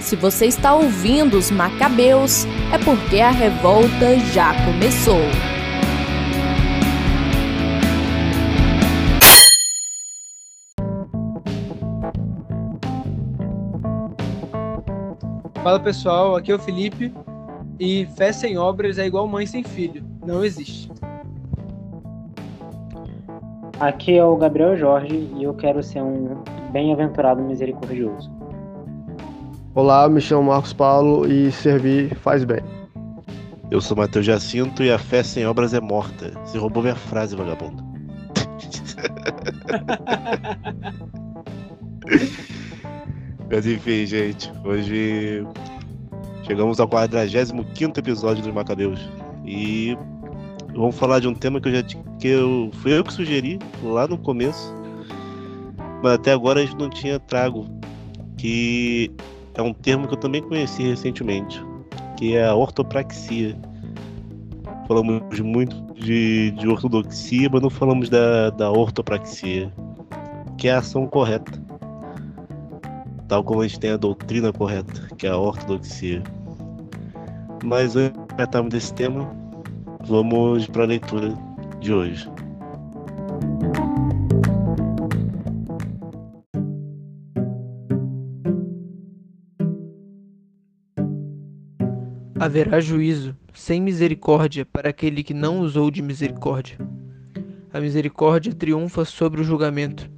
Se você está ouvindo os Macabeus, é porque a revolta já começou. Fala pessoal, aqui é o Felipe e fé sem obras é igual mãe sem filho, não existe. Aqui é o Gabriel Jorge e eu quero ser um bem-aventurado misericordioso. Olá, me chamo Marcos Paulo e servir faz bem. Eu sou Matheus Jacinto e a fé sem obras é morta. Você roubou minha frase, vagabundo. Mas enfim, gente, hoje chegamos ao 45 episódio dos Macabeus. E vamos falar de um tema que eu já que eu, fui eu que sugeri lá no começo, mas até agora a gente não tinha trago, que é um termo que eu também conheci recentemente, que é a ortopraxia. Falamos muito de, de ortodoxia, mas não falamos da, da ortopraxia, que é a ação correta. Tal como a gente tem a doutrina correta, que é a ortodoxia. Mas antes de tratarmos desse tema, vamos para a leitura de hoje. Haverá juízo sem misericórdia para aquele que não usou de misericórdia. A misericórdia triunfa sobre o julgamento.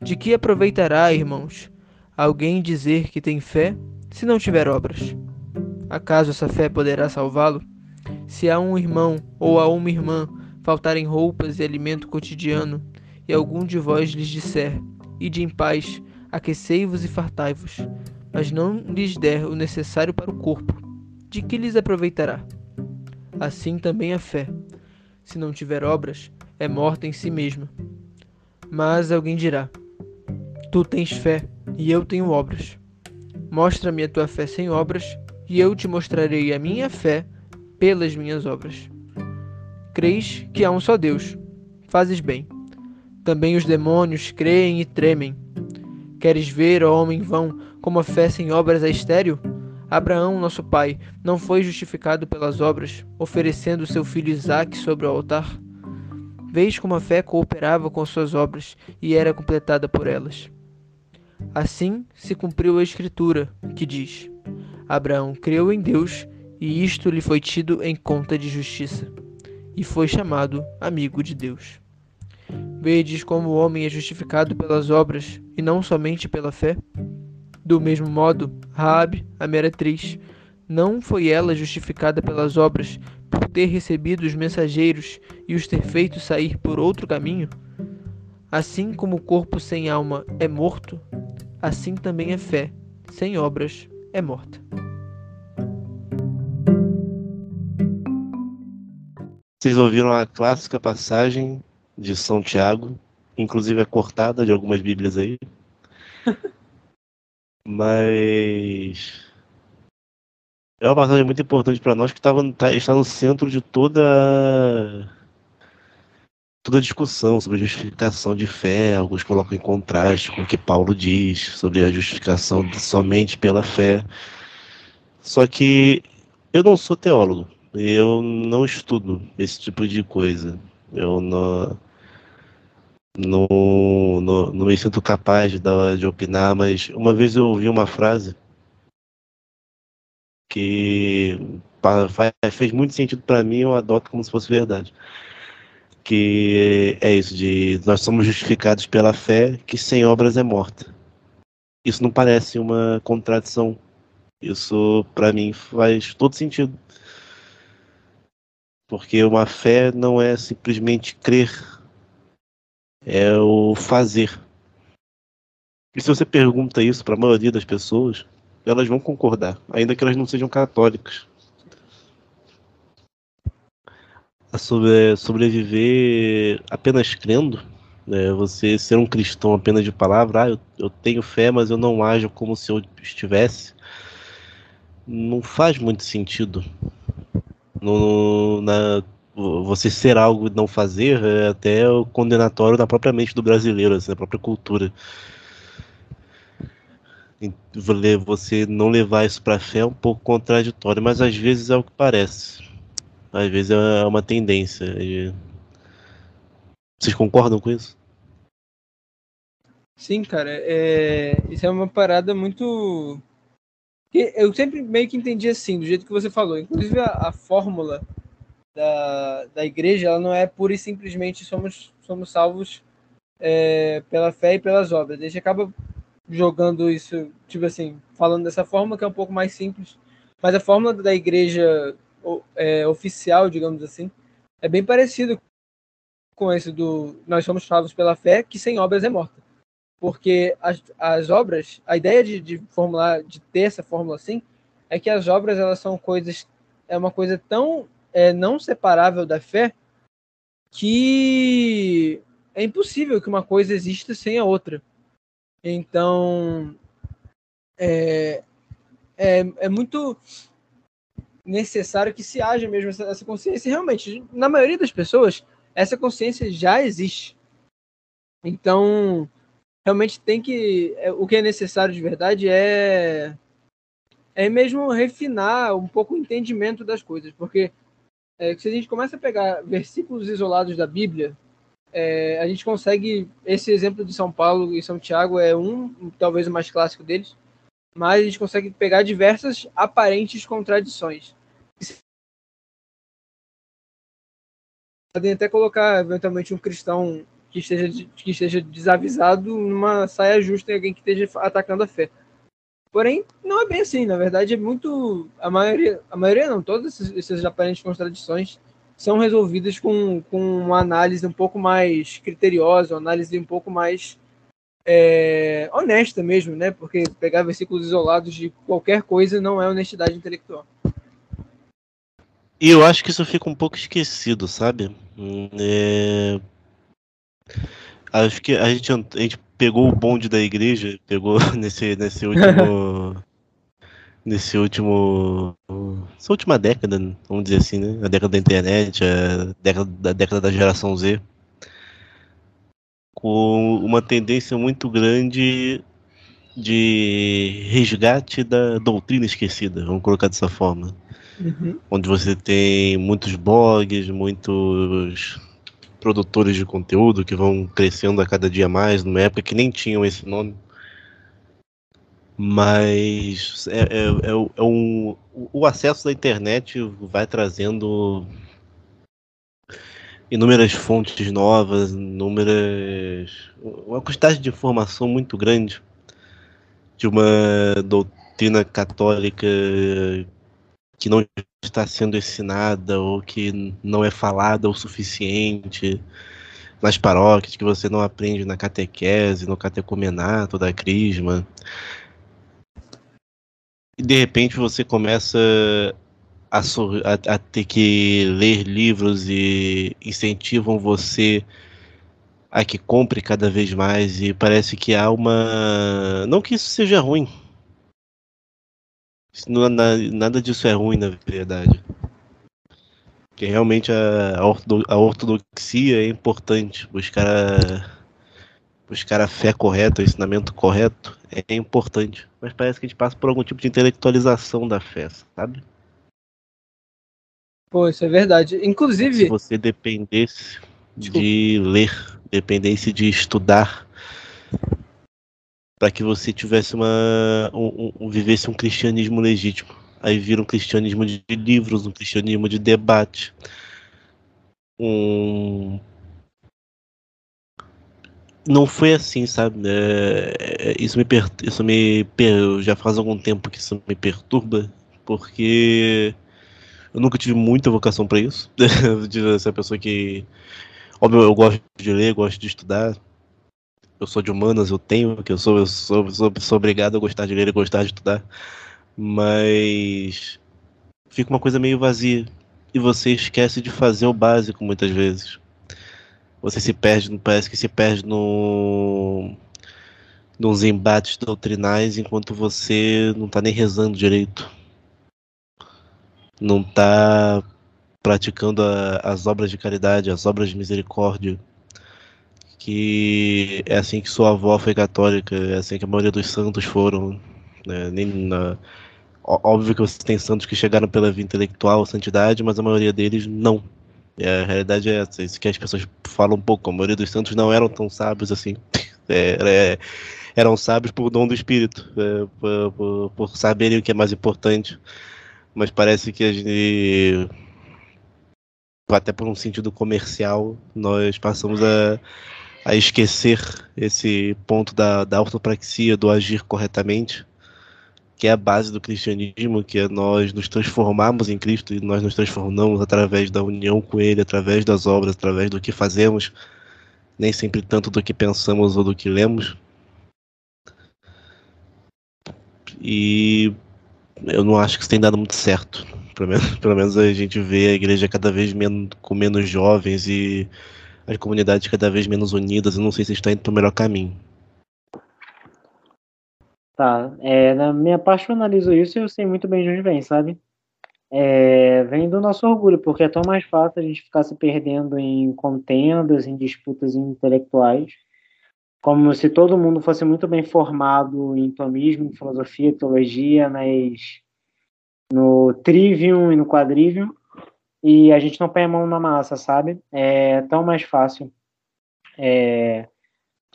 De que aproveitará, irmãos, alguém dizer que tem fé se não tiver obras? Acaso essa fé poderá salvá-lo? Se a um irmão ou a uma irmã faltarem roupas e alimento cotidiano, e algum de vós lhes disser: Ide em paz, aquecei-vos e fartai-vos, mas não lhes der o necessário para o corpo, de que lhes aproveitará? Assim também a fé, se não tiver obras, é morta em si mesma. Mas alguém dirá: Tu tens fé, e eu tenho obras. Mostra-me a tua fé sem obras, e eu te mostrarei a minha fé pelas minhas obras. Creis que há um só Deus. Fazes bem. Também os demônios creem e tremem. Queres ver, ó homem vão, como a fé sem obras é estéril? Abraão, nosso pai, não foi justificado pelas obras, oferecendo seu filho Isaque sobre o altar? Veis como a fé cooperava com suas obras e era completada por elas. Assim se cumpriu a Escritura, que diz: Abraão creu em Deus e isto lhe foi tido em conta de justiça, e foi chamado amigo de Deus. Vedes como o homem é justificado pelas obras e não somente pela fé? Do mesmo modo, Raabe, a meretriz, não foi ela justificada pelas obras por ter recebido os mensageiros e os ter feito sair por outro caminho? Assim como o corpo sem alma é morto, assim também a fé sem obras é morta. Vocês ouviram a clássica passagem de São Tiago, inclusive é cortada de algumas bíblias aí. Mas é uma passagem muito importante para nós que tava, tá, está no centro de toda toda a discussão sobre justificação de fé. Alguns colocam em contraste com o que Paulo diz sobre a justificação somente pela fé. Só que eu não sou teólogo, eu não estudo esse tipo de coisa. Eu não não, não, não me sinto capaz de, de opinar, mas uma vez eu ouvi uma frase que fez muito sentido para mim, eu adoto como se fosse verdade. Que é isso, de nós somos justificados pela fé, que sem obras é morta. Isso não parece uma contradição. Isso, para mim, faz todo sentido. Porque uma fé não é simplesmente crer é o fazer. E se você pergunta isso para a maioria das pessoas, elas vão concordar, ainda que elas não sejam católicas. Sobre, sobreviver apenas crendo, né, você ser um cristão apenas de palavra, ah, eu, eu tenho fé, mas eu não ajo como se eu estivesse, não faz muito sentido. No, na, você ser algo e não fazer é até o condenatório da própria mente do brasileiro, assim, da própria cultura. você não levar isso para fé é um pouco contraditório, mas às vezes é o que parece. Às vezes é uma tendência. Vocês concordam com isso? Sim, cara. É... Isso é uma parada muito. Eu sempre meio que entendi assim, do jeito que você falou. Inclusive a, a fórmula da, da igreja, ela não é pura e simplesmente somos, somos salvos é, pela fé e pelas obras. A gente acaba jogando isso, tipo assim, falando dessa forma que é um pouco mais simples, mas a fórmula da igreja é, oficial, digamos assim, é bem parecido com esse do nós somos salvos pela fé, que sem obras é morta. Porque as, as obras, a ideia de, de formular, de ter essa fórmula assim, é que as obras elas são coisas, é uma coisa tão é, não separável da fé que é impossível que uma coisa exista sem a outra. Então, é, é, é muito necessário que se haja mesmo essa, essa consciência. Realmente, na maioria das pessoas, essa consciência já existe. Então, realmente tem que. É, o que é necessário de verdade é. É mesmo refinar um pouco o entendimento das coisas. Porque é, se a gente começa a pegar versículos isolados da Bíblia, é, a gente consegue. Esse exemplo de São Paulo e São Tiago é um, talvez o mais clássico deles, mas a gente consegue pegar diversas aparentes contradições. Podem até colocar, eventualmente, um cristão que esteja, que esteja desavisado numa saia justa em alguém que esteja atacando a fé. Porém, não é bem assim. Na verdade, é muito. A maioria, a maioria não, todas essas aparentes contradições são resolvidas com, com uma análise um pouco mais criteriosa, uma análise um pouco mais é, honesta mesmo, né? Porque pegar versículos isolados de qualquer coisa não é honestidade intelectual. E eu acho que isso fica um pouco esquecido, sabe? É... Acho que a gente, a gente pegou o bonde da igreja, pegou nesse, nesse último nesse último. Essa última década, vamos dizer assim, né? A década da internet, a década, a década da geração Z. Com uma tendência muito grande de resgate da doutrina esquecida, vamos colocar dessa forma. Uhum. Onde você tem muitos blogs, muitos produtores de conteúdo que vão crescendo a cada dia mais, numa época que nem tinham esse nome. Mas é, é, é, é um, o acesso da internet vai trazendo inúmeras fontes novas, inúmeras uma quantidade de informação muito grande de uma doutrina católica que não está sendo ensinada ou que não é falada o suficiente nas paróquias, que você não aprende na catequese, no catecumenato da crisma. E de repente você começa a, a, a, ter que ler livros e incentivam você a que compre cada vez mais. E parece que há uma não que isso seja ruim não, nada disso é ruim na verdade que realmente a, a ortodoxia é importante buscar a, buscar a fé correta, o ensinamento correto, é importante. Mas parece que a gente passa por algum tipo de intelectualização da fé, sabe? Pô, isso é verdade. Inclusive. Se você dependesse Desculpa. de ler, dependesse de estudar, para que você tivesse uma. Um, um, vivesse um cristianismo legítimo. Aí vira um cristianismo de livros, um cristianismo de debate. Um não foi assim, sabe? É, isso me per... isso me per... já faz algum tempo que isso me perturba, porque eu nunca tive muita vocação para isso. de ser pessoa que óbvio, eu gosto de ler, gosto de estudar. Eu sou de humanas, eu tenho, que eu sou, eu sou, sou, sou obrigado a gostar de ler e gostar de estudar. Mas fica uma coisa meio vazia e você esquece de fazer o básico muitas vezes você se perde, parece que se perde no nos embates doutrinais enquanto você não está nem rezando direito. Não está praticando a, as obras de caridade, as obras de misericórdia que é assim que sua avó foi católica, é assim que a maioria dos santos foram. Né? Nem na... Óbvio que você tem santos que chegaram pela via intelectual, santidade, mas a maioria deles não. E a realidade é essa, isso que as pessoas falam um pouco. A maioria dos santos não eram tão sábios assim. É, é, eram sábios por dom do Espírito, é, por, por, por, saberem o que é mais importante. Mas parece que a gente, até por um sentido comercial, nós passamos a, a esquecer esse ponto da, da ortopraxia, do agir corretamente, que é a base do cristianismo, que é nós nos transformarmos em Cristo e nós nos transformamos através da união com Ele, através das obras, através do que fazemos, nem sempre tanto do que pensamos ou do que lemos. E eu não acho que isso tem dado muito certo. Pelo menos, pelo menos a gente vê a igreja cada vez menos, com menos jovens e as comunidades cada vez menos unidas. Eu não sei se está indo para o melhor caminho. Tá, é, na minha parte eu analiso isso e eu sei muito bem de onde vem, sabe? É, vem do nosso orgulho, porque é tão mais fácil a gente ficar se perdendo em contendas, em disputas intelectuais, como se todo mundo fosse muito bem formado em tomismo, em filosofia, teologia, mas no trivium e no quadrivium, e a gente não põe a mão na massa, sabe? É tão mais fácil. É,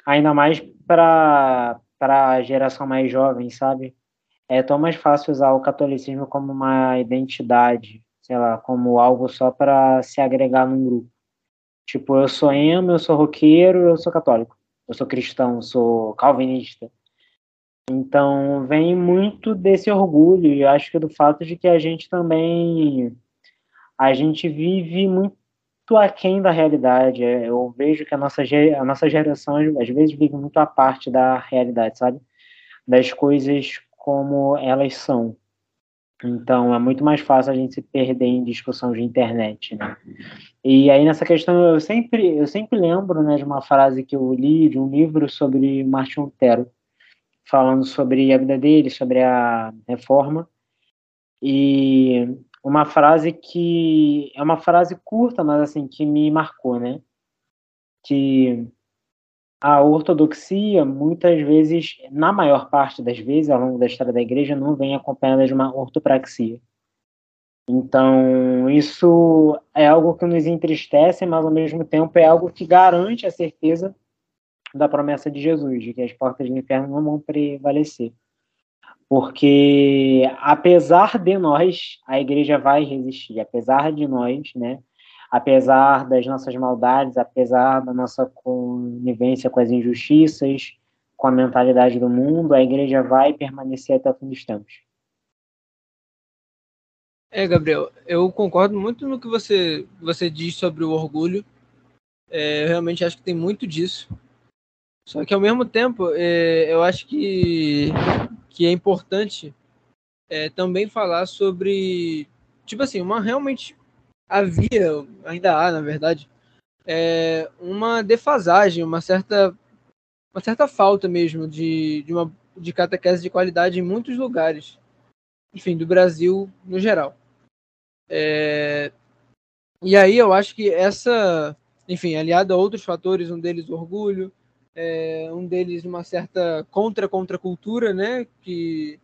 ainda mais para a geração mais jovem, sabe? É tão mais fácil usar o catolicismo como uma identidade, sei lá, como algo só para se agregar num grupo. Tipo, eu sou emo, eu sou roqueiro, eu sou católico. Eu sou cristão, eu sou calvinista. Então, vem muito desse orgulho e acho que do fato de que a gente também a gente vive muito aquém da realidade. É, eu vejo que a nossa, a nossa geração, às vezes, vive muito à parte da realidade, sabe? Das coisas como elas são. Então, é muito mais fácil a gente se perder em discussão de internet, né? E aí, nessa questão, eu sempre, eu sempre lembro né, de uma frase que eu li de um livro sobre Martin Lutero, falando sobre a vida dele, sobre a reforma. E uma frase que é uma frase curta, mas assim que me marcou, né? Que a ortodoxia muitas vezes, na maior parte das vezes, ao longo da história da igreja, não vem acompanhada de uma ortopraxia. Então, isso é algo que nos entristece, mas ao mesmo tempo é algo que garante a certeza da promessa de Jesus, de que as portas do inferno não vão prevalecer porque apesar de nós, a igreja vai resistir, apesar de nós, né? Apesar das nossas maldades, apesar da nossa conivência com as injustiças, com a mentalidade do mundo, a igreja vai permanecer até o fim. É, Gabriel, eu concordo muito no que você, você diz sobre o orgulho. É, eu realmente acho que tem muito disso. Só que ao mesmo tempo, é, eu acho que que é importante é, também falar sobre, tipo assim, uma realmente havia, ainda há, na verdade, é, uma defasagem, uma certa, uma certa falta mesmo de, de uma de catequese de qualidade em muitos lugares, enfim, do Brasil no geral. É, e aí eu acho que essa, enfim, aliado a outros fatores, um deles orgulho, é, um deles uma certa contra-contracultura, né, que,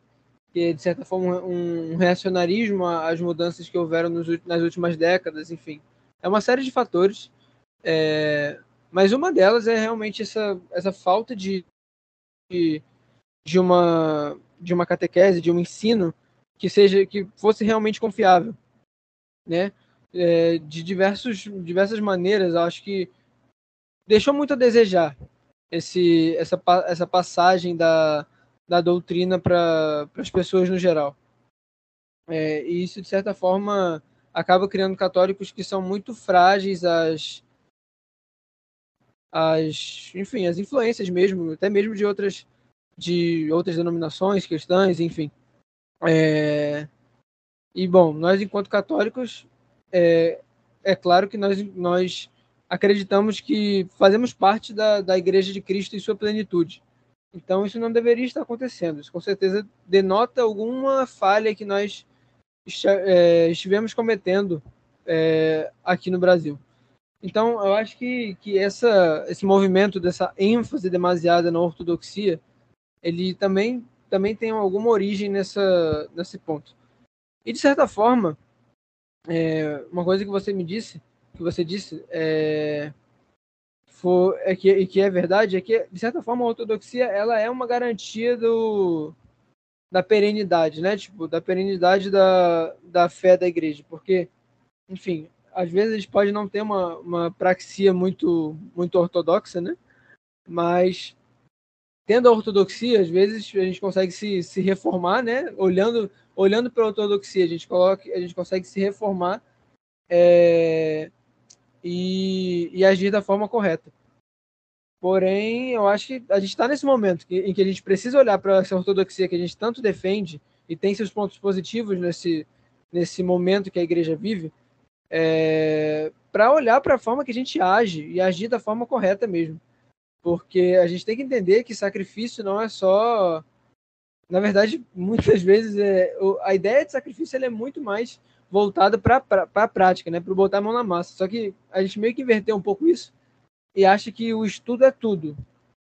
que de certa forma, um reacionarismo às mudanças que houveram nos, nas últimas décadas, enfim. É uma série de fatores, é, mas uma delas é realmente essa, essa falta de, de, de, uma, de uma catequese, de um ensino que seja que fosse realmente confiável, né? É, de diversos, diversas maneiras, acho que deixou muito a desejar esse, essa, essa passagem da, da doutrina para as pessoas no geral. É, e isso, de certa forma, acaba criando católicos que são muito frágeis às, às enfim, às influências mesmo, até mesmo de outras, de outras denominações cristãs, enfim. É, e, bom, nós, enquanto católicos, é, é claro que nós, nós acreditamos que fazemos parte da, da Igreja de Cristo em sua plenitude. Então, isso não deveria estar acontecendo. Isso, com certeza, denota alguma falha que nós é, estivemos cometendo é, aqui no Brasil. Então, eu acho que, que essa, esse movimento dessa ênfase demasiada na ortodoxia, ele também, também tem alguma origem nessa, nesse ponto. E, de certa forma, é, uma coisa que você me disse, que você disse, é, for, é que, e que é verdade, é que, de certa forma, a ortodoxia ela é uma garantia do, da perenidade, né? Tipo, da perenidade da, da fé da igreja. Porque, enfim, às vezes a gente pode não ter uma, uma praxia muito, muito ortodoxa, né? Mas tendo a ortodoxia, às vezes a gente consegue se, se reformar, né? Olhando, olhando para a ortodoxia, a gente, coloca, a gente consegue se reformar é, e, e agir da forma correta. Porém, eu acho que a gente está nesse momento em que a gente precisa olhar para essa ortodoxia que a gente tanto defende e tem seus pontos positivos nesse, nesse momento que a igreja vive, é, para olhar para a forma que a gente age e agir da forma correta mesmo. Porque a gente tem que entender que sacrifício não é só. Na verdade, muitas vezes é, a ideia de sacrifício é muito mais voltada para a prática, né? para botar a mão na massa. Só que a gente meio que inverteu um pouco isso e acha que o estudo é tudo.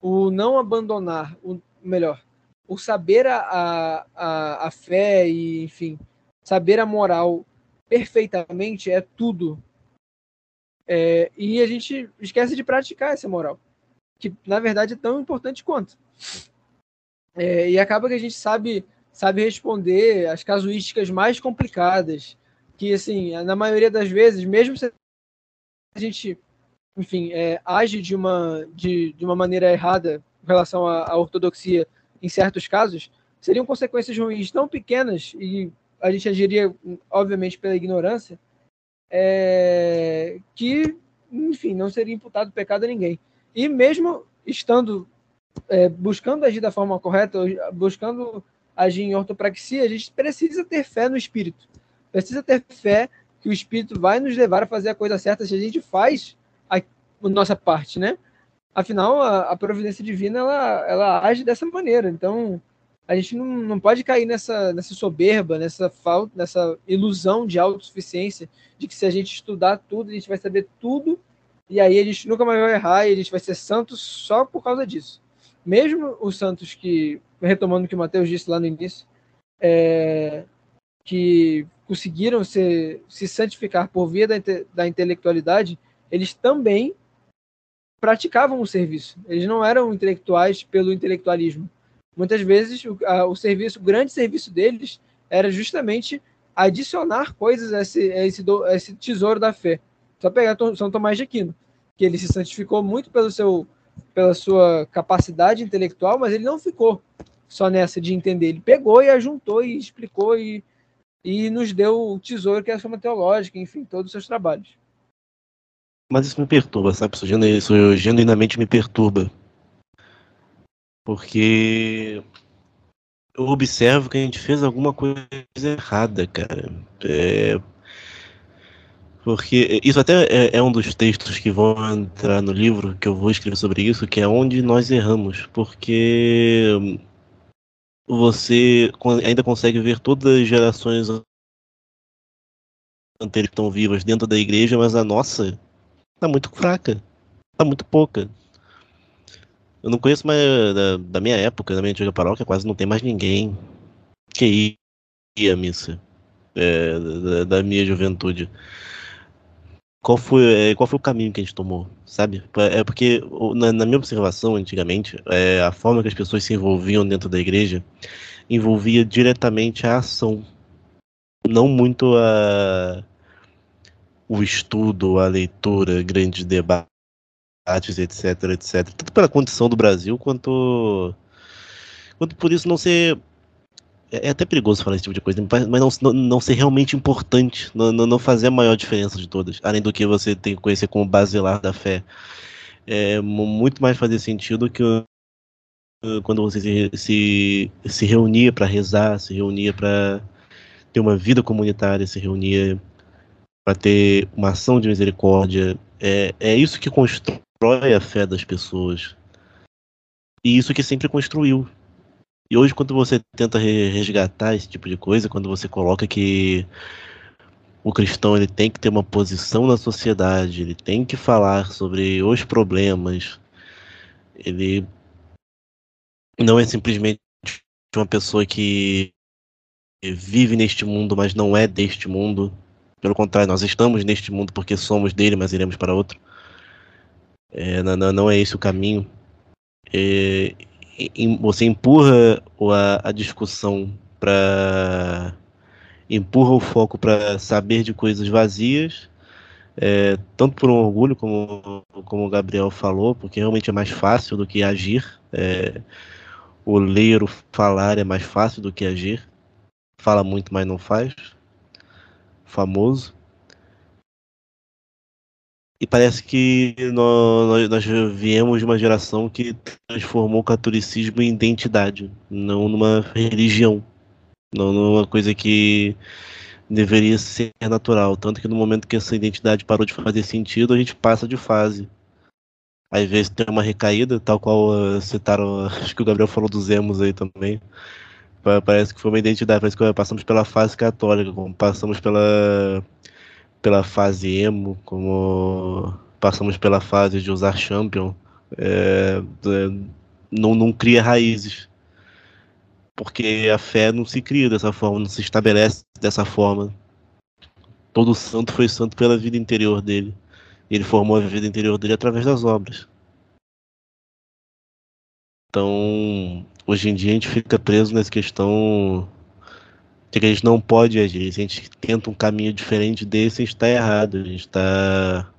O não abandonar, o melhor, o saber a, a, a fé e, enfim, saber a moral perfeitamente é tudo. É, e a gente esquece de praticar essa moral, que na verdade é tão importante quanto. É, e acaba que a gente sabe sabe responder as casuísticas mais complicadas, que assim, na maioria das vezes, mesmo se a gente enfim, é, age de uma, de, de uma maneira errada em relação à, à ortodoxia em certos casos, seriam consequências ruins tão pequenas e a gente agiria, obviamente, pela ignorância, é, que, enfim, não seria imputado pecado a ninguém. E mesmo estando é, buscando agir da forma correta, buscando agir em ortopraxia, a gente precisa ter fé no Espírito. Precisa ter fé que o Espírito vai nos levar a fazer a coisa certa se a gente faz nossa parte, né? Afinal, a, a providência divina ela, ela age dessa maneira. Então, a gente não, não pode cair nessa, nessa soberba, nessa falta, nessa ilusão de autossuficiência, de que se a gente estudar tudo, a gente vai saber tudo, e aí a gente nunca mais vai errar, e a gente vai ser santo só por causa disso. Mesmo os santos que, retomando o que o Mateus disse lá no início, é, que conseguiram se, se santificar por via da, da intelectualidade, eles também praticavam o serviço. Eles não eram intelectuais pelo intelectualismo. Muitas vezes o, a, o serviço, o grande serviço deles era justamente adicionar coisas a esse, a esse, do, a esse tesouro da fé. Só pegar São Tomás de Aquino, que ele se santificou muito pelo seu, pela sua capacidade intelectual, mas ele não ficou só nessa de entender. Ele pegou e ajuntou e explicou e, e nos deu o tesouro que é a forma teológica, enfim, todos os seus trabalhos. Mas isso me perturba, sabe? Isso, isso genuinamente me perturba. Porque eu observo que a gente fez alguma coisa errada, cara. É... Porque isso até é, é, um dos textos que vão entrar no livro, que eu vou escrever sobre isso, que é onde nós erramos. Porque você ainda consegue ver todas as gerações anteriores que estão vivas dentro da igreja, mas a nossa tá muito fraca. Tá muito pouca. Eu não conheço mais da, da minha época, da minha antiga paróquia, quase não tem mais ninguém que ia à missa é, da, da, minha juventude. Qual foi, é, qual foi o caminho que a gente tomou, sabe? É porque, na, na minha observação, antigamente, é, a forma que as pessoas se envolviam dentro da igreja envolvia diretamente a ação, não muito a, o estudo, a leitura, grandes debates, etc, etc. Tanto pela condição do Brasil quanto, quanto por isso não ser é, é até perigoso falar esse tipo de coisa, mas não, não, ser realmente importante, não, não fazer a maior diferença de todas, além do que você tem que conhecer como basilar da fé. É muito mais fazer sentido que quando você se, se, se reunia para rezar, se reunia para ter uma vida comunitária, se reunia para ter uma ação de misericórdia. É, é isso que constrói a fé das pessoas. E isso que sempre construiu. E hoje, quando você tenta resgatar esse tipo de coisa, quando você coloca que o cristão ele tem que ter uma posição na sociedade, ele tem que falar sobre os problemas. Ele não é simplesmente uma pessoa que vive neste mundo, mas não é deste mundo. Pelo contrário, nós estamos neste mundo porque somos dele, mas iremos para outro. É, não, não, é esse o caminho. É, você empurra a, a discussão para empurra o foco para saber de coisas vazias, é, tanto por um orgulho, como, como o Gabriel falou, porque realmente é mais fácil do que agir. É, o ler, o falar é mais fácil do que agir. Fala muito, mas não faz. Famoso. E parece que nós, nós viemos de uma geração que transformou o catolicismo em identidade, não numa religião. Não numa coisa que deveria ser natural. Tanto que no momento que essa identidade parou de fazer sentido, a gente passa de fase. Às vezes tem uma recaída, tal qual uh, citaram, acho que o Gabriel falou dos emos aí também. Parece que foi uma identidade, parece que passamos pela fase católica, passamos pela pela fase emo, como passamos pela fase de usar champion, é, não, não cria raízes. Porque a fé não se cria dessa forma, não se estabelece dessa forma. Todo santo foi santo pela vida interior dele. Ele formou a vida interior dele através das obras. Então, hoje em dia a gente fica preso nessa questão que a gente não pode agir. Se a gente tenta um caminho diferente desse, a gente está errado. A gente está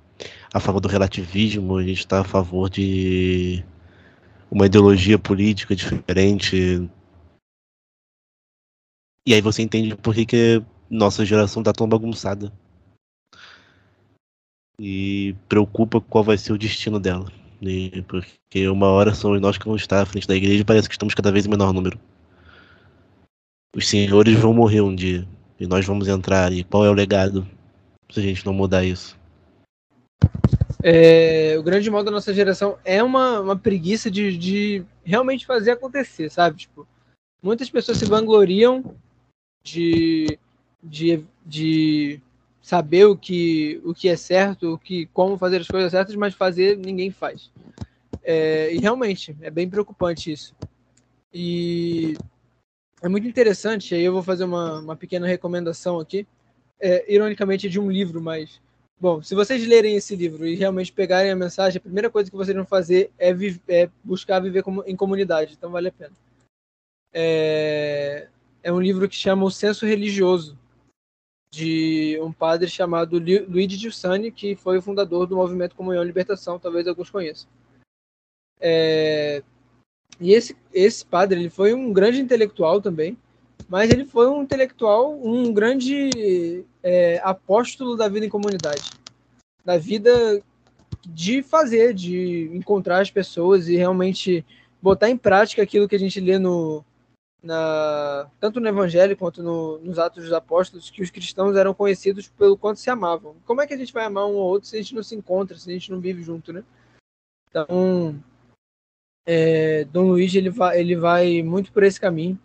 a favor do relativismo, a gente está a favor de uma ideologia política diferente. E aí você entende por que, que nossa geração está tão bagunçada. E preocupa qual vai ser o destino dela. E porque uma hora somos nós que vamos estar à frente da igreja e parece que estamos cada vez em menor número os senhores vão morrer um dia e nós vamos entrar. E qual é o legado se a gente não mudar isso? É, o grande mal da nossa geração é uma, uma preguiça de, de realmente fazer acontecer, sabe? Tipo, muitas pessoas se vangloriam de, de, de saber o que, o que é certo, o que, como fazer as coisas certas, mas fazer ninguém faz. É, e realmente, é bem preocupante isso. E é muito interessante, aí eu vou fazer uma, uma pequena recomendação aqui, é, ironicamente de um livro, mas, bom, se vocês lerem esse livro e realmente pegarem a mensagem, a primeira coisa que vocês vão fazer é, é buscar viver em comunidade, então vale a pena. É, é um livro que chama O Senso Religioso, de um padre chamado Luigi Giussani, que foi o fundador do movimento Comunhão e Libertação, talvez alguns conheçam. É, e esse, esse padre, ele foi um grande intelectual também, mas ele foi um intelectual, um grande é, apóstolo da vida em comunidade, da vida de fazer, de encontrar as pessoas e realmente botar em prática aquilo que a gente lê no, na, tanto no Evangelho quanto no, nos Atos dos Apóstolos, que os cristãos eram conhecidos pelo quanto se amavam. Como é que a gente vai amar um ou outro se a gente não se encontra, se a gente não vive junto, né? Então, é, Dom Luiz ele vai, ele vai muito por esse caminho.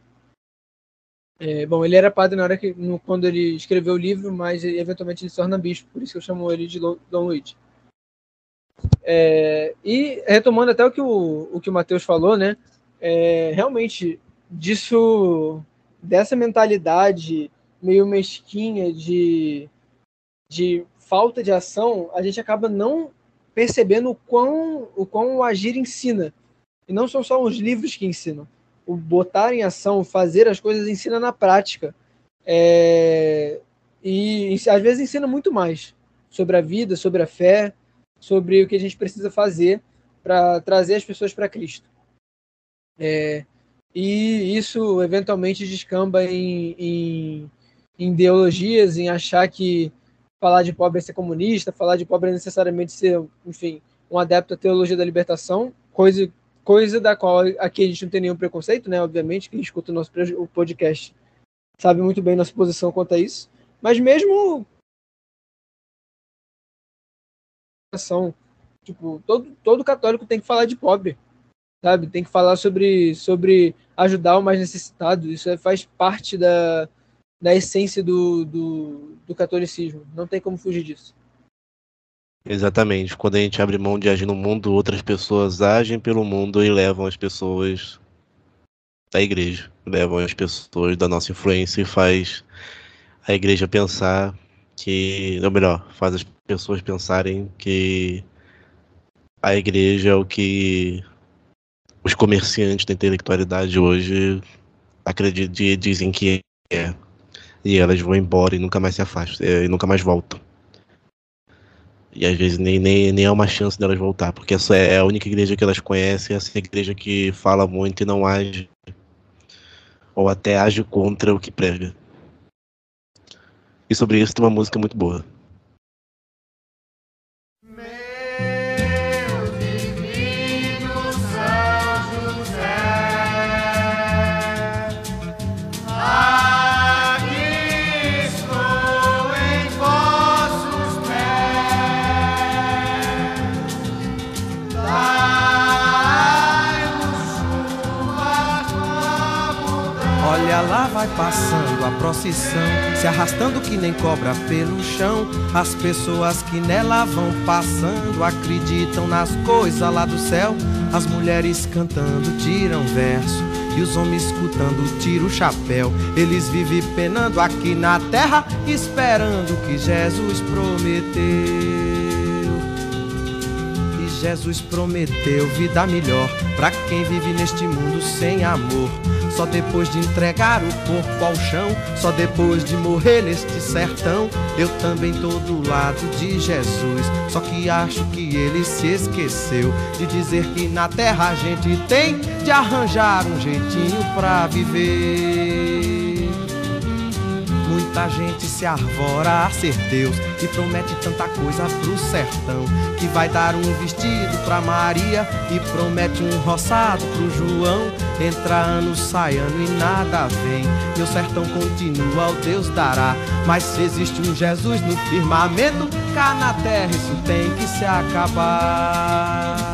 É, bom, ele era padre na hora que, no, quando ele escreveu o livro, mas eventualmente ele se torna bispo, por isso que eu chamo ele de Dom Luiz. É, e retomando até o que o, o que o Matheus falou, né? É, realmente, disso, dessa mentalidade meio mesquinha de, de falta de ação, a gente acaba não percebendo o quão, o quão o agir ensina. E não são só os livros que ensinam. O botar em ação, fazer as coisas ensina na prática. É... E às vezes ensina muito mais sobre a vida, sobre a fé, sobre o que a gente precisa fazer para trazer as pessoas para Cristo. É... E isso eventualmente descamba em, em, em ideologias, em achar que falar de pobre é ser comunista, falar de pobre é necessariamente ser, enfim, um adepto à teologia da libertação, coisa coisa da qual aqui a gente não tem nenhum preconceito, né? Obviamente, quem escuta o nosso o podcast sabe muito bem nossa posição quanto a isso. Mas mesmo tipo, todo, todo católico tem que falar de pobre, sabe? Tem que falar sobre, sobre ajudar o mais necessitado. Isso é, faz parte da, da essência do, do, do catolicismo. Não tem como fugir disso. Exatamente. Quando a gente abre mão de agir no mundo, outras pessoas agem pelo mundo e levam as pessoas da igreja, levam as pessoas da nossa influência e faz a igreja pensar que, ou melhor, faz as pessoas pensarem que a igreja é o que os comerciantes da intelectualidade hoje acreditam dizem que é. E elas vão embora e nunca mais se afastam, e nunca mais voltam. E às vezes nem, nem, nem é uma chance delas voltar, porque essa é a única igreja que elas conhecem, essa igreja que fala muito e não age, ou até age contra o que prega. E sobre isso tem uma música muito boa. Vai passando a procissão, se arrastando que nem cobra pelo chão. As pessoas que nela vão passando acreditam nas coisas lá do céu. As mulheres cantando tiram verso e os homens escutando tiram o chapéu. Eles vivem penando aqui na terra, esperando que Jesus prometeu. Jesus prometeu vida melhor para quem vive neste mundo sem amor. Só depois de entregar o corpo ao chão, só depois de morrer neste sertão, eu também tô do lado de Jesus. Só que acho que ele se esqueceu de dizer que na terra a gente tem de arranjar um jeitinho pra viver. Muita gente se arvora a ser Deus e promete tanta coisa pro sertão. Que vai dar um vestido pra Maria e promete um roçado pro João. Entra ano, sai ano e nada vem. Meu sertão continua, o Deus dará. Mas se existe um Jesus no firmamento, cá na terra isso tem que se acabar.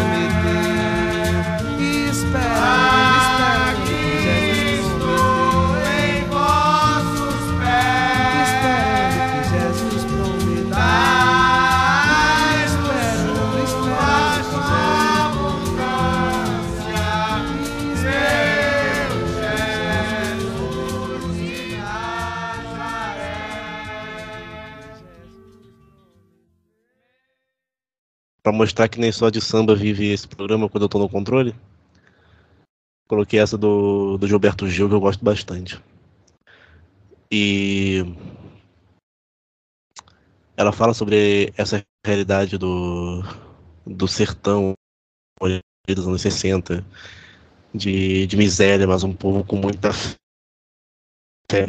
Pra mostrar que nem só de samba vive esse programa quando eu tô no controle. Coloquei essa do, do Gilberto Gil, que eu gosto bastante. E ela fala sobre essa realidade do, do sertão dos anos 60, de, de miséria, mas um povo com muita fé,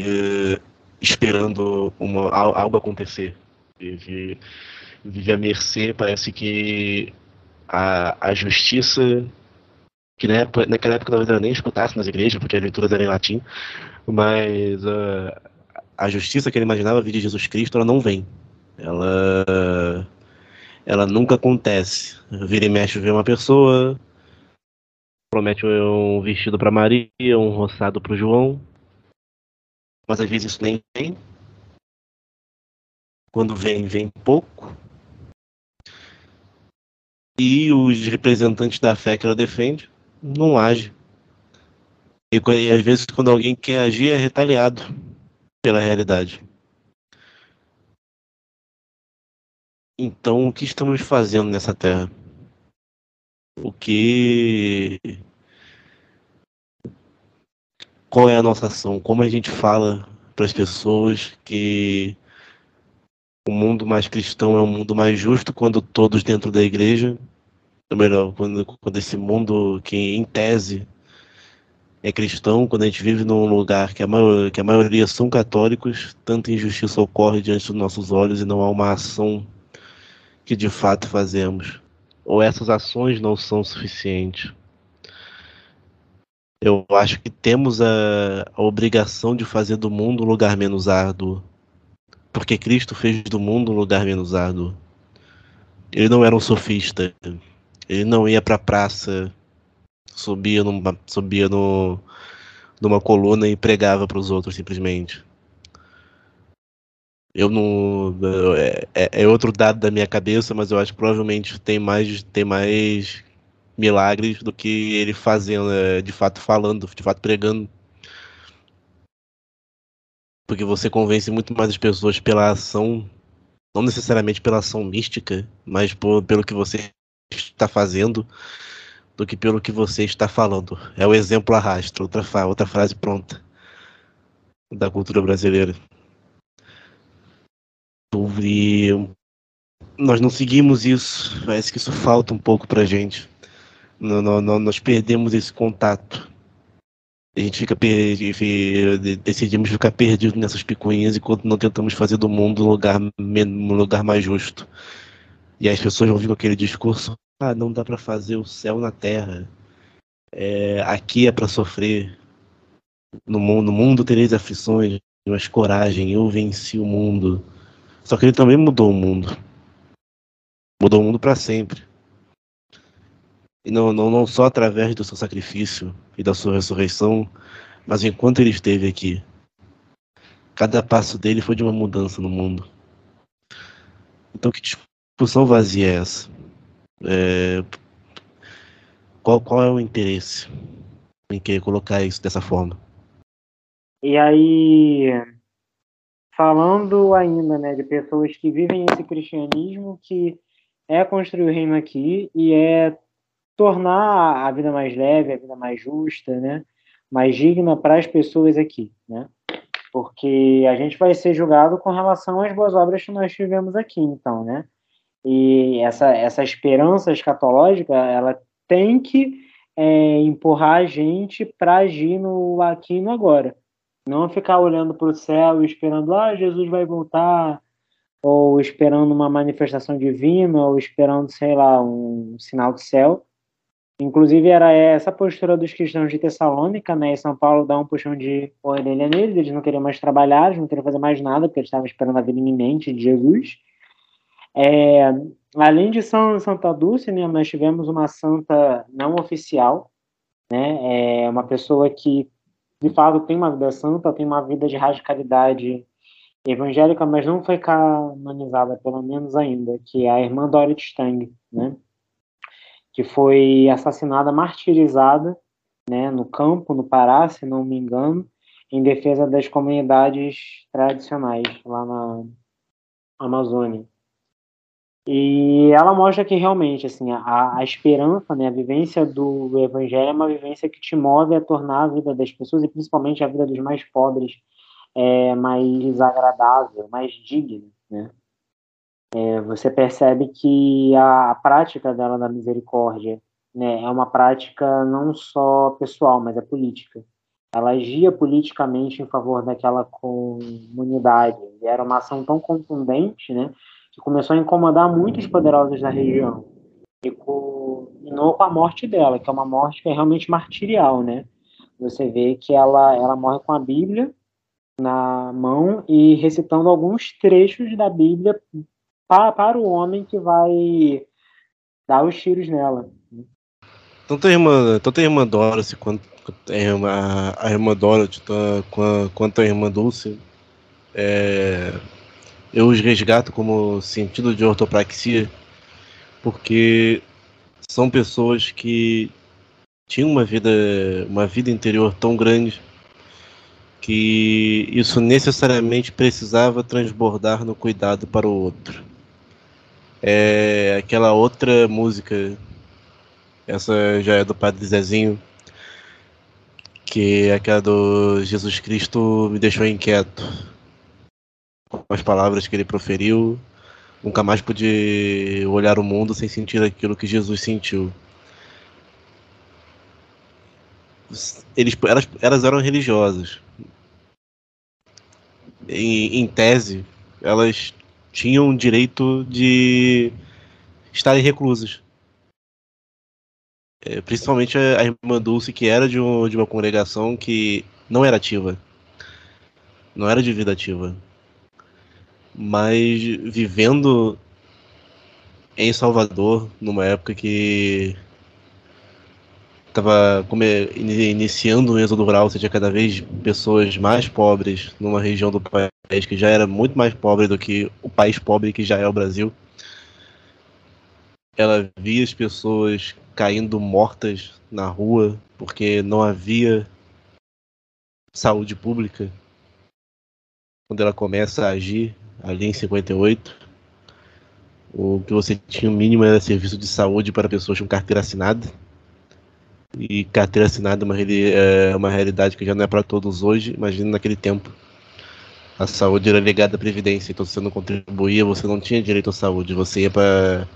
eh, esperando uma, al- algo acontecer. Vive, vive à mercê, parece que a, a justiça, que na época, naquela época talvez ela nem escutasse nas igrejas, porque as leituras eram em latim, mas ah, a justiça que ele imaginava vir de Jesus Cristo, ela não vem. Ela, ela nunca acontece. Vira e mexe uma pessoa, promete um vestido para Maria, um roçado para o João, mas às vezes isso nem vem. Quando vem, vem pouco. E os representantes da fé que ela defende não agem. E, e às vezes quando alguém quer agir é retaliado pela realidade. Então, o que estamos fazendo nessa terra? O que. Qual é a nossa ação? Como a gente fala para as pessoas que o mundo mais cristão é um mundo mais justo quando todos dentro da igreja, ou melhor, quando, quando esse mundo que em tese é cristão, quando a gente vive num lugar que a, maioria, que a maioria são católicos, tanta injustiça ocorre diante dos nossos olhos e não há uma ação que de fato fazemos. Ou essas ações não são suficientes. Eu acho que temos a, a obrigação de fazer do mundo um lugar menos árduo. Porque Cristo fez do mundo um lugar menos árduo. Ele não era um sofista. Ele não ia para a praça subia, numa, subia no, numa coluna e pregava para os outros simplesmente. Eu não. É, é, é, outro dado da minha cabeça, mas eu acho que provavelmente tem mais, tem mais milagres do que ele fazendo, é, de fato falando, de fato pregando. Porque você convence muito mais as pessoas pela ação, não necessariamente pela ação mística, mas por, pelo que você está fazendo do que pelo que você está falando. É o exemplo arrasta, outra, outra frase pronta da cultura brasileira. E nós não seguimos isso, parece que isso falta um pouco pra gente. nós perdemos esse contato. A gente fica decidimos ficar perdido nessas picuinhas enquanto não tentamos fazer do mundo um lugar, um lugar mais justo. E as pessoas vão vir com aquele discurso: ah, não dá para fazer o céu na terra. É, aqui é para sofrer. No mundo, no mundo tereis aflições, mas coragem, eu venci o mundo. Só que ele também mudou o mundo. Mudou o mundo para sempre. E não, não, não só através do seu sacrifício e da sua ressurreição, mas enquanto ele esteve aqui. Cada passo dele foi de uma mudança no mundo. Então, que discussão vazia é essa? É, qual, qual é o interesse em querer colocar isso dessa forma? E aí, falando ainda né, de pessoas que vivem esse cristianismo que é construir o reino aqui e é tornar a vida mais leve, a vida mais justa, né, mais digna para as pessoas aqui, né? Porque a gente vai ser julgado com relação às boas obras que nós tivemos aqui, então, né? E essa, essa esperança escatológica, ela tem que é, empurrar a gente para agir no aqui e no agora. Não ficar olhando para o céu esperando, ah, Jesus vai voltar, ou esperando uma manifestação divina, ou esperando, sei lá, um sinal do céu. Inclusive, era essa postura dos cristãos de Tessalônica, né? E São Paulo dá um puxão de orelha neles, eles não queriam mais trabalhar, eles não queriam fazer mais nada, porque eles estavam esperando a vida iminente de Jesus. É, além de São Santa Dulce, né, nós tivemos uma santa não oficial, né, é uma pessoa que de fato tem uma vida santa, tem uma vida de radicalidade evangélica, mas não foi canonizada, pelo menos ainda, que é a irmã Dorothy Stang, né, que foi assassinada, martirizada, né, no campo, no Pará, se não me engano, em defesa das comunidades tradicionais lá na Amazônia. E ela mostra que realmente assim a, a esperança, né, a vivência do evangelho é uma vivência que te move a tornar a vida das pessoas e principalmente a vida dos mais pobres é, mais agradável, mais digna, né? É, você percebe que a, a, prática dela da misericórdia né, é uma prática não só pessoal, mas é política. Ela agia politicamente em favor daquela comunidade. E era uma ação tão contundente, né? que começou a incomodar muitos poderosos da região. E com a morte dela, que é uma morte que é realmente martirial, né? Você vê que ela, ela morre com a Bíblia na mão e recitando alguns trechos da Bíblia para, para o homem que vai dar os tiros nela. Tanto a irmã, tanto a irmã Dorothy quanto a irmã, a irmã Dorothy quanto a irmã Dulce é, eu os resgato como sentido de ortopraxia, porque são pessoas que tinham uma vida, uma vida interior tão grande que isso necessariamente precisava transbordar no cuidado para o outro. É aquela outra música, essa já é do Padre Zezinho, que é aquela do Jesus Cristo me deixou inquieto com as palavras que ele proferiu, nunca mais pude olhar o mundo sem sentir aquilo que Jesus sentiu. eles, elas, elas eram religiosas. Em, em tese, elas tinham direito de estarem reclusas. É, principalmente a, irmã Dulce, que era de, um, de uma congregação que não era ativa. Não era de vida ativa. Mas vivendo em Salvador, numa época que estava iniciando o êxodo rural, ou seja, cada vez pessoas mais pobres numa região do país que já era muito mais pobre do que o país pobre que já é o Brasil. Ela via as pessoas caindo mortas na rua porque não havia saúde pública. Quando ela começa a agir ali em 58, o que você tinha o mínimo era serviço de saúde para pessoas com carteira assinada. E carteira assinada é uma, é uma realidade que já não é para todos hoje, imagina naquele tempo. A saúde era ligada à previdência, então se você não contribuía, você não tinha direito à saúde. Você ia para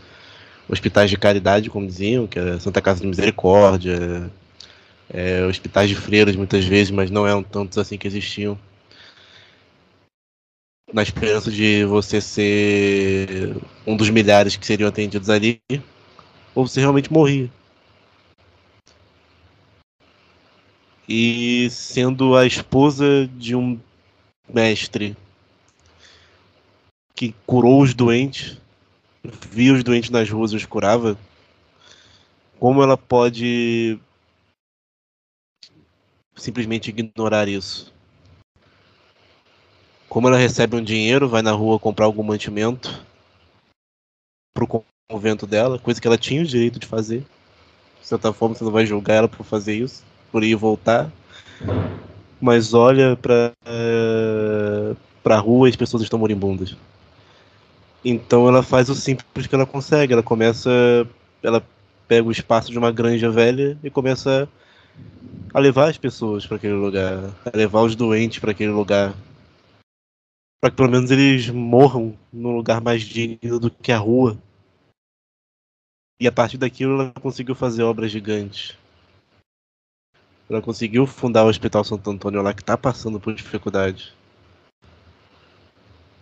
hospitais de caridade, como diziam, que era Santa Casa de Misericórdia, é, hospitais de freiras muitas vezes, mas não eram tantos assim que existiam na esperança de você ser um dos milhares que seriam atendidos ali, ou você realmente morria. E sendo a esposa de um mestre que curou os doentes, via os doentes nas ruas e os curava, como ela pode simplesmente ignorar isso? Como ela recebe um dinheiro, vai na rua comprar algum mantimento pro convento dela, coisa que ela tinha o direito de fazer. De certa forma, você não vai julgar ela por fazer isso, por ir voltar. Mas olha pra, uh, pra rua e as pessoas estão moribundas. Então ela faz o simples que ela consegue. Ela começa. Ela pega o espaço de uma granja velha e começa a levar as pessoas para aquele lugar, a levar os doentes para aquele lugar, para que pelo menos eles morram num lugar mais digno do que a rua. E a partir daquilo ela conseguiu fazer obras gigantes. Ela conseguiu fundar o Hospital Santo Antônio lá que está passando por dificuldade.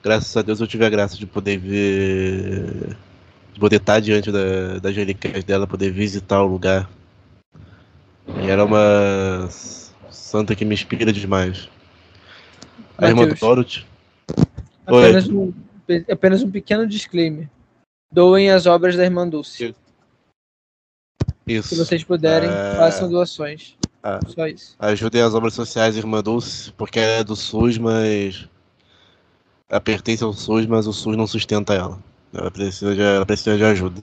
Graças a Deus eu tive a graça de poder ver. de poder estar diante da, das relíquias dela, poder visitar o lugar. E era uma santa que me inspira demais. A irmã Dorothy Apenas um, apenas um pequeno disclaimer. Doem as obras da Irmã Dulce. Isso. Se vocês puderem, é... façam doações. Ah. Só isso. Ajudem as obras sociais Irmã Dulce, porque ela é do SUS, mas. Ela pertence ao SUS, mas o SUS não sustenta ela. Ela precisa de, ela precisa de ajuda.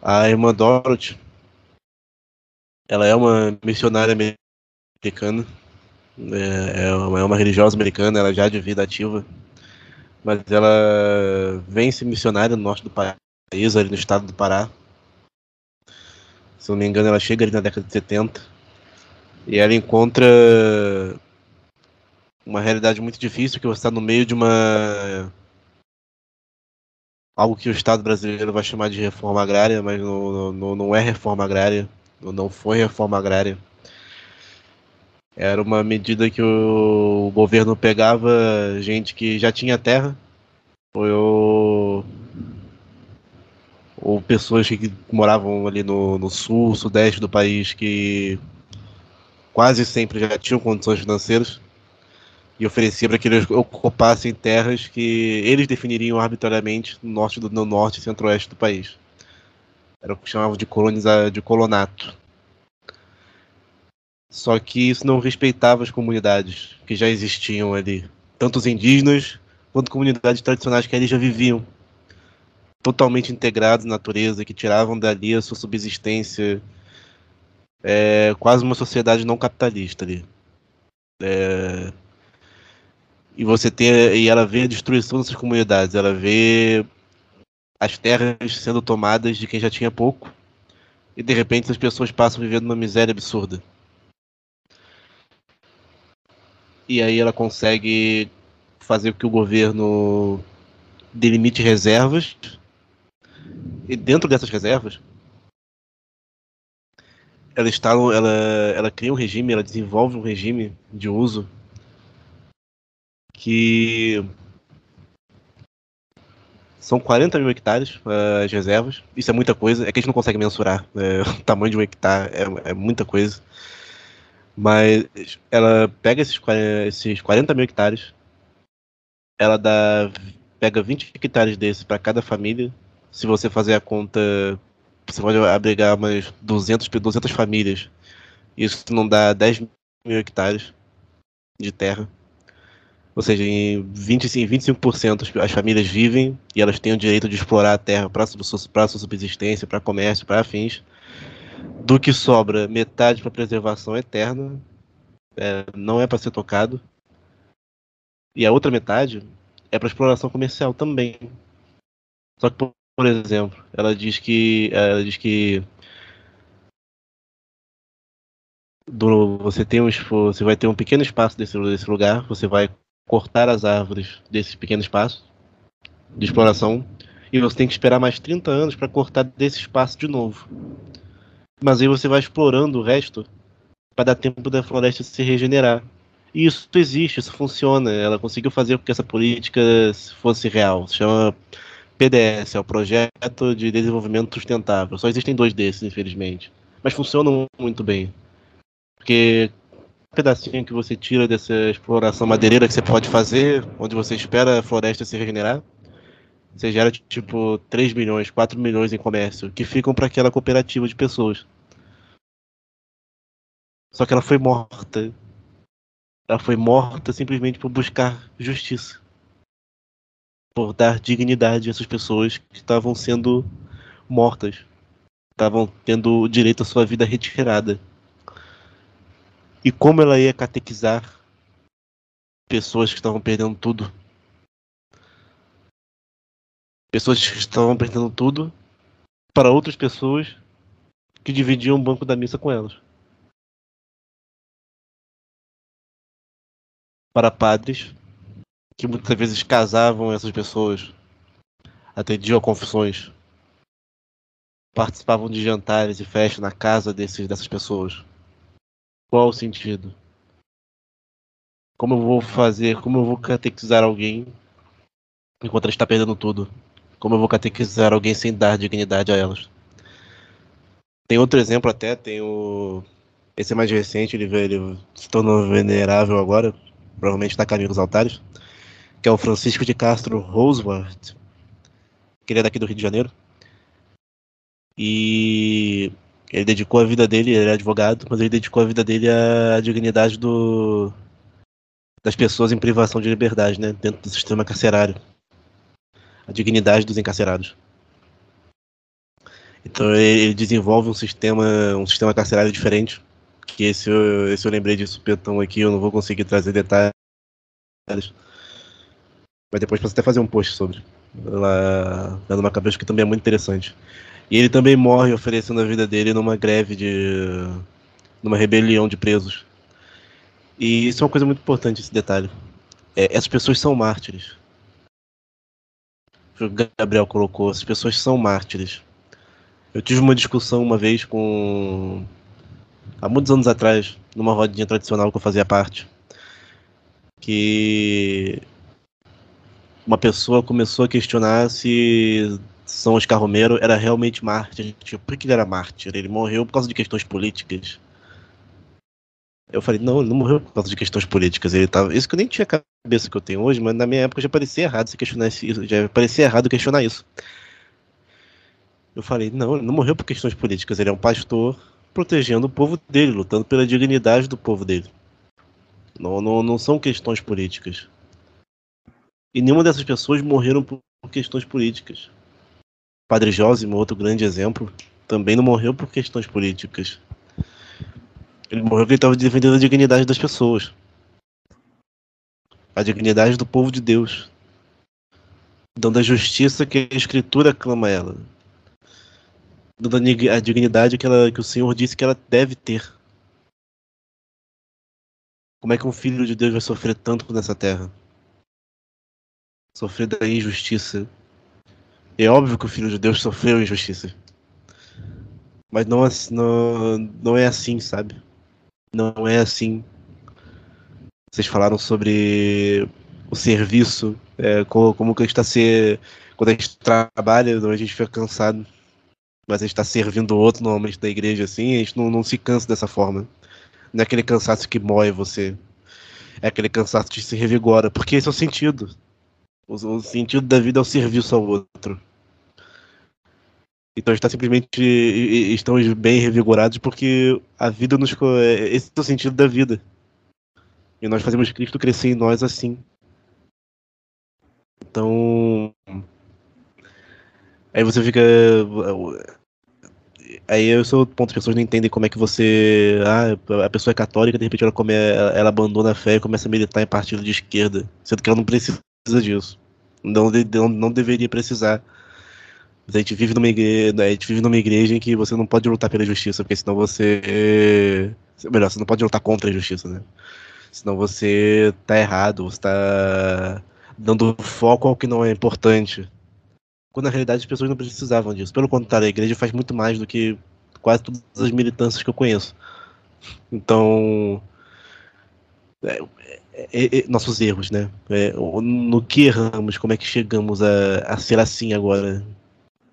A irmã Dorothy, ela é uma missionária americana é, é, uma, é uma religiosa americana, ela já é de vida ativa, mas ela vem se missionária no norte do país, ali no estado do Pará. Se não me engano, ela chega ali na década de 70 e ela encontra uma realidade muito difícil que você está no meio de uma algo que o Estado brasileiro vai chamar de reforma agrária, mas não, não, não é reforma agrária, não foi reforma agrária. Era uma medida que o governo pegava gente que já tinha terra, ou, ou pessoas que moravam ali no, no sul, sudeste do país, que quase sempre já tinham condições financeiras, e oferecia para que eles ocupassem terras que eles definiriam arbitrariamente no norte, do, no norte e centro-oeste do país. Era o que chamavam de colonizar, de colonato. Só que isso não respeitava as comunidades que já existiam ali, tanto os indígenas quanto comunidades tradicionais que ali já viviam, totalmente integrados na natureza, que tiravam dali a sua subsistência, é, quase uma sociedade não capitalista ali. É, e você tem e ela vê a destruição dessas comunidades, ela vê as terras sendo tomadas de quem já tinha pouco, e de repente as pessoas passam vivendo uma miséria absurda. e aí ela consegue fazer com que o governo delimite reservas e dentro dessas reservas ela instala, ela, ela cria um regime, ela desenvolve um regime de uso que são 40 mil hectares uh, as reservas. Isso é muita coisa. É que a gente não consegue mensurar. É, o tamanho de um hectare é, é, muita coisa. Mas ela pega esses, esses 40 mil hectares, ela dá, pega 20 hectares desses para cada família. Se você fazer a conta, você pode abrigar umas 200, 200 famílias. Isso não dá 10 mil hectares de terra. Ou seja, em 25, 25% as famílias vivem e elas têm o direito de explorar a terra para sua, subsistência, para comércio, para fins. Do que sobra, metade para preservação eterna, é, não é para ser tocado. E a outra metade é para exploração comercial também. Só que, por exemplo, ela diz que ela diz que do, você tem um você vai ter um pequeno espaço desse, desse lugar, você vai cortar as árvores desse pequeno espaço de exploração e você tem que esperar mais 30 anos para cortar desse espaço de novo. Mas aí você vai explorando o resto para dar tempo da floresta se regenerar. E isso existe, isso funciona. Ela conseguiu fazer com que essa política fosse real. Se chama PDS, é o Projeto de Desenvolvimento Sustentável. Só existem dois desses, infelizmente. Mas funcionam muito bem. Porque pedacinho que você tira dessa exploração madeireira que você pode fazer, onde você espera a floresta se regenerar, você gera tipo 3 milhões, 4 milhões em comércio, que ficam para aquela cooperativa de pessoas. Só que ela foi morta. Ela foi morta simplesmente por buscar justiça. Por dar dignidade a essas pessoas que estavam sendo mortas. Estavam tendo o direito à sua vida retirada e como ela ia catequizar pessoas que estavam perdendo tudo. Pessoas que estavam perdendo tudo para outras pessoas que dividiam o banco da missa com elas. Para padres que muitas vezes casavam essas pessoas, atendiam a confissões, participavam de jantares e festas na casa desses, dessas pessoas. Qual o sentido? Como eu vou fazer, como eu vou catequizar alguém enquanto ela está perdendo tudo? Como eu vou catequizar alguém sem dar dignidade a elas? Tem outro exemplo até, tem o. Esse é mais recente, ele, ele se tornou venerável agora, provavelmente está caminho dos altares, que é o Francisco de Castro Roseworth, que ele é daqui do Rio de Janeiro. E ele dedicou a vida dele, ele é advogado, mas ele dedicou a vida dele à dignidade do, das pessoas em privação de liberdade, né, dentro do sistema carcerário. A dignidade dos encarcerados. Então ele desenvolve um sistema, um sistema carcerário diferente. Que esse eu, esse eu lembrei de supetão aqui, eu não vou conseguir trazer detalhes. Mas depois posso até fazer um post sobre. Lá, dando uma cabeça que também é muito interessante. E ele também morre oferecendo a vida dele numa greve de. numa rebelião de presos. E isso é uma coisa muito importante, esse detalhe. É, essas pessoas são mártires. O Gabriel colocou, essas pessoas são mártires. Eu tive uma discussão uma vez com. há muitos anos atrás, numa rodinha tradicional que eu fazia parte. Que uma pessoa começou a questionar se são Oscar Romero era realmente mártir. Tipo, por que ele era mártir? Ele morreu por causa de questões políticas. Eu falei, não, ele não morreu por causa de questões políticas. Ele tava. Isso que eu nem tinha a cabeça que eu tenho hoje, mas na minha época já parecia errado se questionar isso. Já parecia errado questionar isso. Eu falei, não, ele não morreu por questões políticas. Ele é um pastor protegendo o povo dele, lutando pela dignidade do povo dele. Não, não, não são questões políticas. E nenhuma dessas pessoas morreram por questões políticas. Padre Jósimo, outro grande exemplo, também não morreu por questões políticas. Ele morreu porque ele estava defendendo a dignidade das pessoas. A dignidade do povo de Deus. Dando a justiça que a Escritura clama a ela. Dando a dignidade que, ela, que o Senhor disse que ela deve ter. Como é que um filho de Deus vai sofrer tanto nessa terra? Sofrer da injustiça, é óbvio que o Filho de Deus sofreu injustiça. Mas não, não, não é assim, sabe? Não é assim. Vocês falaram sobre o serviço, é, como, como que a gente está se. Quando a gente trabalha, a gente fica cansado. Mas a gente está servindo o outro normalmente da igreja assim, a gente não, não se cansa dessa forma. Não é aquele cansaço que mói você. É aquele cansaço que se revigora. Porque esse é o sentido. O, o sentido da vida é o serviço ao outro. Então está simplesmente estamos bem revigorados porque a vida nos é, esse é o sentido da vida. E nós fazemos Cristo crescer em nós assim. Então aí você fica aí eu sou ponto as pessoas não entendem como é que você ah, a pessoa é católica de repente ela come ela abandona a fé e começa a militar em partido de esquerda, sendo que ela não precisa disso. Não, não, não deveria precisar. A gente vive numa igreja, a gente vive numa igreja em que você não pode lutar pela justiça, porque senão você. Melhor, você não pode lutar contra a justiça, né? Senão você tá errado, você tá dando foco ao que não é importante. Quando na realidade as pessoas não precisavam disso. Pelo contrário, a igreja faz muito mais do que quase todas as militâncias que eu conheço. Então. É, é, é, nossos erros, né? É, no que erramos, como é que chegamos a, a ser assim agora?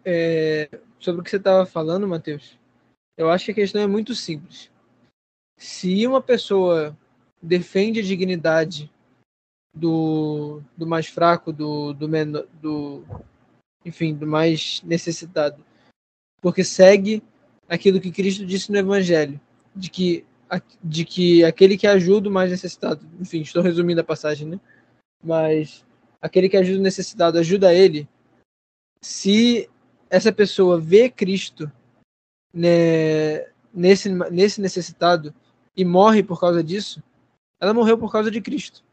é, sobre o que você estava falando, Matheus, eu acho que a questão é muito simples. Se uma pessoa defende a dignidade do, do mais fraco, do, do, menor, do enfim, do mais necessitado, porque segue aquilo que Cristo disse no Evangelho, de que, de que aquele que ajuda o mais necessitado, enfim, estou resumindo a passagem, né? Mas aquele que ajuda o necessitado ajuda ele, se essa pessoa vê Cristo né, nesse, nesse necessitado e morre por causa disso, ela morreu por causa de Cristo.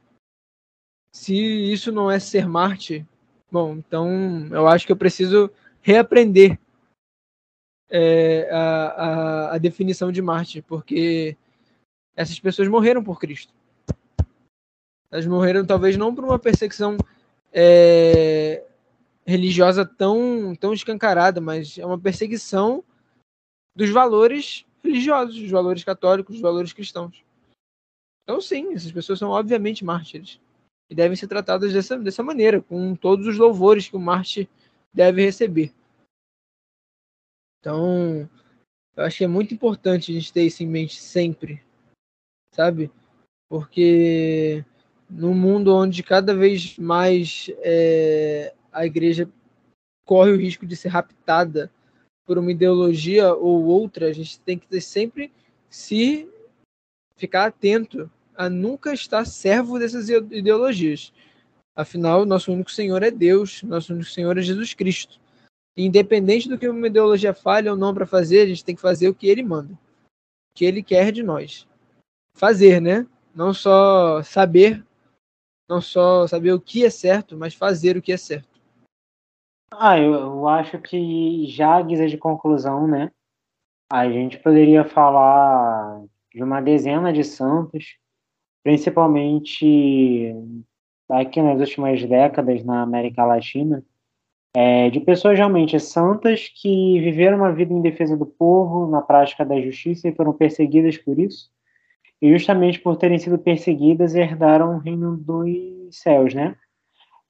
Se isso não é ser Marte, bom, então eu acho que eu preciso reaprender é, a, a, a definição de Marte, porque essas pessoas morreram por Cristo. Elas morreram talvez não por uma perseguição é, religiosa tão, tão escancarada, mas é uma perseguição dos valores religiosos, dos valores católicos, dos valores cristãos. Então, sim, essas pessoas são obviamente mártires e devem ser tratadas dessa, dessa maneira, com todos os louvores que o mártir deve receber. Então, eu acho que é muito importante a gente ter isso em mente sempre, sabe? Porque no mundo onde cada vez mais é, a igreja corre o risco de ser raptada por uma ideologia ou outra, a gente tem que sempre se ficar atento a nunca estar servo dessas ideologias. Afinal, nosso único Senhor é Deus, nosso único Senhor é Jesus Cristo. Independente do que uma ideologia fale ou não para fazer, a gente tem que fazer o que ele manda, o que ele quer de nós. Fazer, né? Não só saber, não só saber o que é certo, mas fazer o que é certo. Ah, eu, eu acho que já a guisa de conclusão, né? A gente poderia falar de uma dezena de santos, principalmente aqui nas últimas décadas na América Latina, é, de pessoas realmente santas que viveram uma vida em defesa do povo, na prática da justiça e foram perseguidas por isso. E justamente por terem sido perseguidas, herdaram o reino dos céus, né?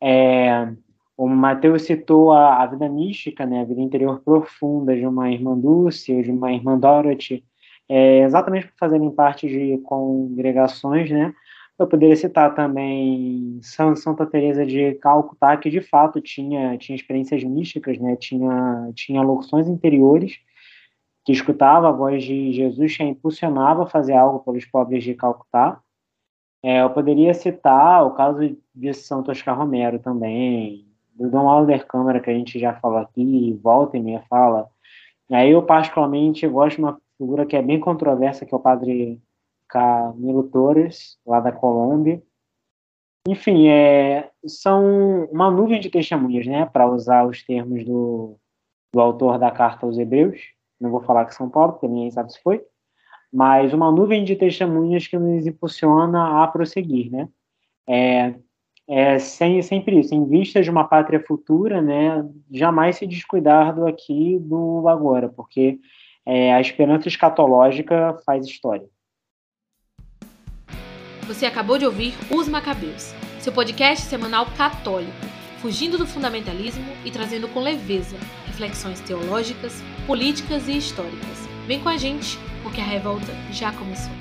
É, o Mateus citou a, a, vida mística, né, a vida interior profunda de uma irmã Dulce, de uma irmã Dorothy, é, exatamente por fazerem parte de congregações, né, eu poderia citar também Santa Teresa de Calcutá, que de fato tinha, tinha experiências místicas, né, tinha, tinha locuções interiores, que escutava a voz de Jesus, que a impulsionava a fazer algo pelos pobres de Calcutá. É, eu poderia citar o caso de Santo Oscar Romero também, do Dom Alder Câmara, que a gente já falou aqui, volta e meia fala. Aí eu, particularmente, gosto de uma figura que é bem controversa, que é o padre Camilo Torres, lá da Colômbia. Enfim, é, são uma nuvem de testemunhas, né, para usar os termos do, do autor da carta aos Hebreus. Não vou falar que São Paulo, porque ninguém sabe se foi. Mas uma nuvem de testemunhas que nos impulsiona a prosseguir, né? É, é, sem, sempre isso, em vista de uma pátria futura, né, jamais se descuidar do aqui do agora, porque é, a esperança escatológica faz história. Você acabou de ouvir Os Macabeus, seu podcast semanal católico, fugindo do fundamentalismo e trazendo com leveza reflexões teológicas, políticas e históricas. Vem com a gente, porque a revolta já começou.